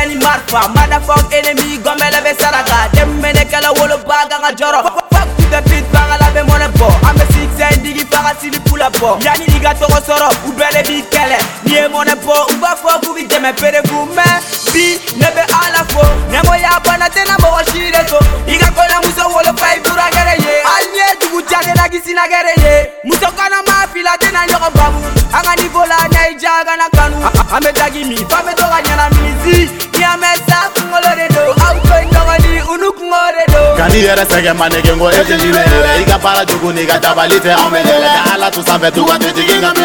kɛni marfa madafɔg enemi gɔmɛlɛ bɛ saraka tɛmumɛnɛkɛlɛ wolo baagaga jɔrɔ fakutɛ fit bagala bɛ mɔnɛ bɔ an bɛ siksɛn digi faga silipula bɔ yani i ka tɔgɔ sɔrɔ u bɛlɛ b'i kɛlɛ ni ye mɔnɛ bɔ u b'a fɔ k'u bi dɛmɛ perebu mɛ bi ne bɛ ala fo ɲɛmɔ y'a bana tɛna mɔgɔ si de so i ka kɔɲɔmuso wolo fa i furakɛrɛ ye hali ni ye dugu jatɛla kisinakɛrɛ ye muso kɔnɔma fila tɛna ɲɔgɔn faamu an ka nivola ɲa i jagana kanu an bɛ dagi min fan bɛ to ka ɲɛna minisi Ia meza, fungo lorredo Aukoi, tanga di, unuk noredo Kanire segemane gengo Eje jiberere Iga para jugun, iga dabalite Aume nere Ega alatu zabetu Eje jiberere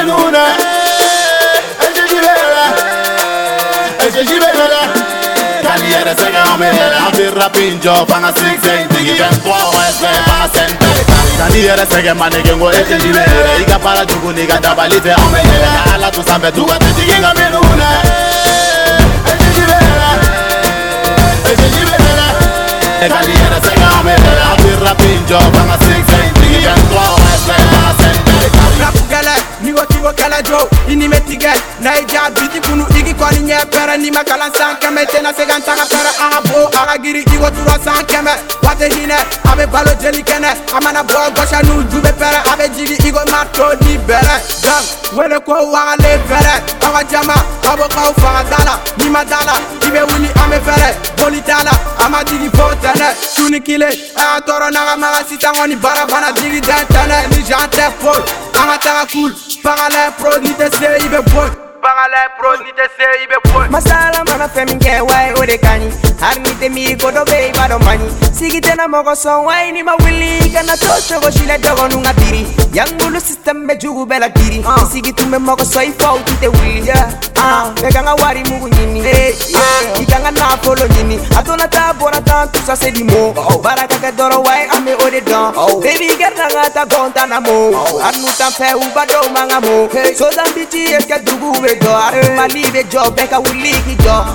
Eje jiberere Eje jiberere pinjo, gengo Eje jiberere Iga iga dabalite Aume nere Ega wo kala jo ini me tigɛ na i ja biti kunu igi kɔni ɲɛ pɛrɛ ni ma kalan san kɛmɛ tena se ka n taga pɛrɛ a ka bo a ka giri i wo turɔ san kɛmɛ wa te hinɛ a be balo jeli kɛnɛ a mana bɔ gɔsa n'u ju be pɛrɛ a be jigi i ko marto ni bɛrɛ dɔnk wele ko wagale fɛrɛ a ka jama a bo kaw faga da la ni ma da la i be wuli an be fɛrɛ boli t'a la a ma jigi fo tɛnɛ suni kile a y'a tɔɔrɔ n'a ka maga sitan kɔni baara bana jigi dɛn tɛnɛ ni jan tɛ fol an ka taga kul cool. Parallel pros, ni tes séries, il veut Parallel pros, ni tes il veut ala fɛ min kɛ wayi o de ka ɲi hari ni tɛ miiri ko dɔ bɛ yen i b'a dɔn ma ɲi sigi tɛna mɔgɔ sɔn wayi ni ma wuli kana to cogo si la dɔgɔnun ka biri yankulu sistɛmu bɛ jugu bɛɛ la biri sigi tun bɛ mɔgɔ sɔn i faw tun tɛ wuli bɛɛ ka n ka wari mugu ɲini i ka n ka nafolo ɲini a tona taa bɔra tan tusa se di mo baara ka kɛ dɔrɔn wayi an bɛ o de dɔn bebi kɛrɛda ka ta gɔn ta na mo hari n'u ta fɛ u ba dɔw man ka mo sosan bi ci eske dugu bɛ jɔ hari mali bɛ jɔ bɛɛ ka wuli k'i jɔ.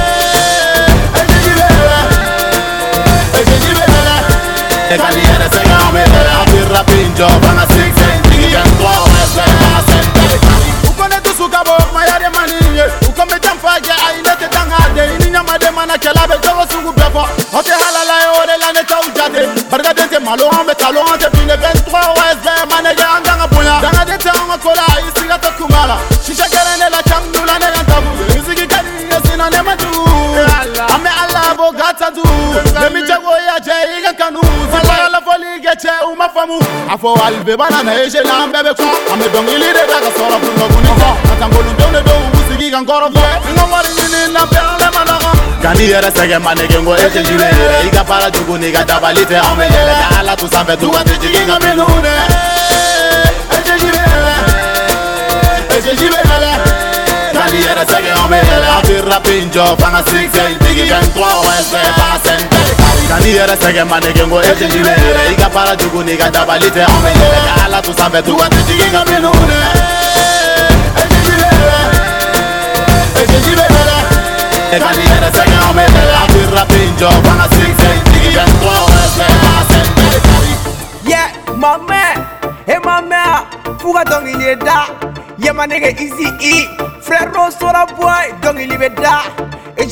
Caliere se ngame le Abir rapinjo Bana six and three and twelve Let's play asente Ukone tu sugabo Mayare maniye Ukome jamfaje Ainete tangade Ininyama de mana kelabe Jawa sungu befo Hote halala yo de lane chau jade Barga dente malo ambe talo ante Bine 23 West Bay Mane ya anganga punya Danga dente anga kola Isiga to kumala Shisha kere ne la chang Nula ne gantabu Miziki kani yosina ne matu Ame Allah bo gata du Demi jago ya jay Iga kanu yɛkyɛ womafa mu afɔ alibe bana na ɛhyɛ na bɛɛ bɛ kɔ ame dɔnkili de bɛ ka sɔrɔ kunnɔkuni kɔ katankolondenw de bɛ wu sigi kan kɔrɔ fɔ n ka wari ɲini na pɛrɛn bɛ ma nɔgɔ ka n'i yɛrɛ sɛgɛn manege ko e tɛ jure yɛrɛ i ka baara jogo n'i ka dabali tɛ anw bɛ yɛlɛ ka ala to sanfɛ tuga tɛ jigin ka minnu dɛ e tɛ jure yɛrɛ e tɛ jure yɛrɛ ka n'i yɛrɛ sɛgɛn anw bɛ yɛlɛ a bɛ rapi jɔ fanga sigi sɛ digi bɛ n kɔ wɛsɛ fanga sɛ Kani yɛrɛ sɛgɛn ma nege ko e ti jigin yɛrɛ i ka baara jugu n'i ka dabali tɛ an bɛ yɛrɛ ka ala to sanfɛ tuba ti jigin ka minnu dɛ Kani yɛrɛ sɛgɛn an bɛ yɛrɛ an ti rapi jɔ fana sigi sɛgɛn jigin bɛ tɔ ɛfɛ fana sɛgɛn bɛ kari. Yɛ ma mɛn e ma mɛn f'u ka dɔnkili da yamanege izi i frère dɔ sɔrɔ bɔ dɔnkili bɛ da et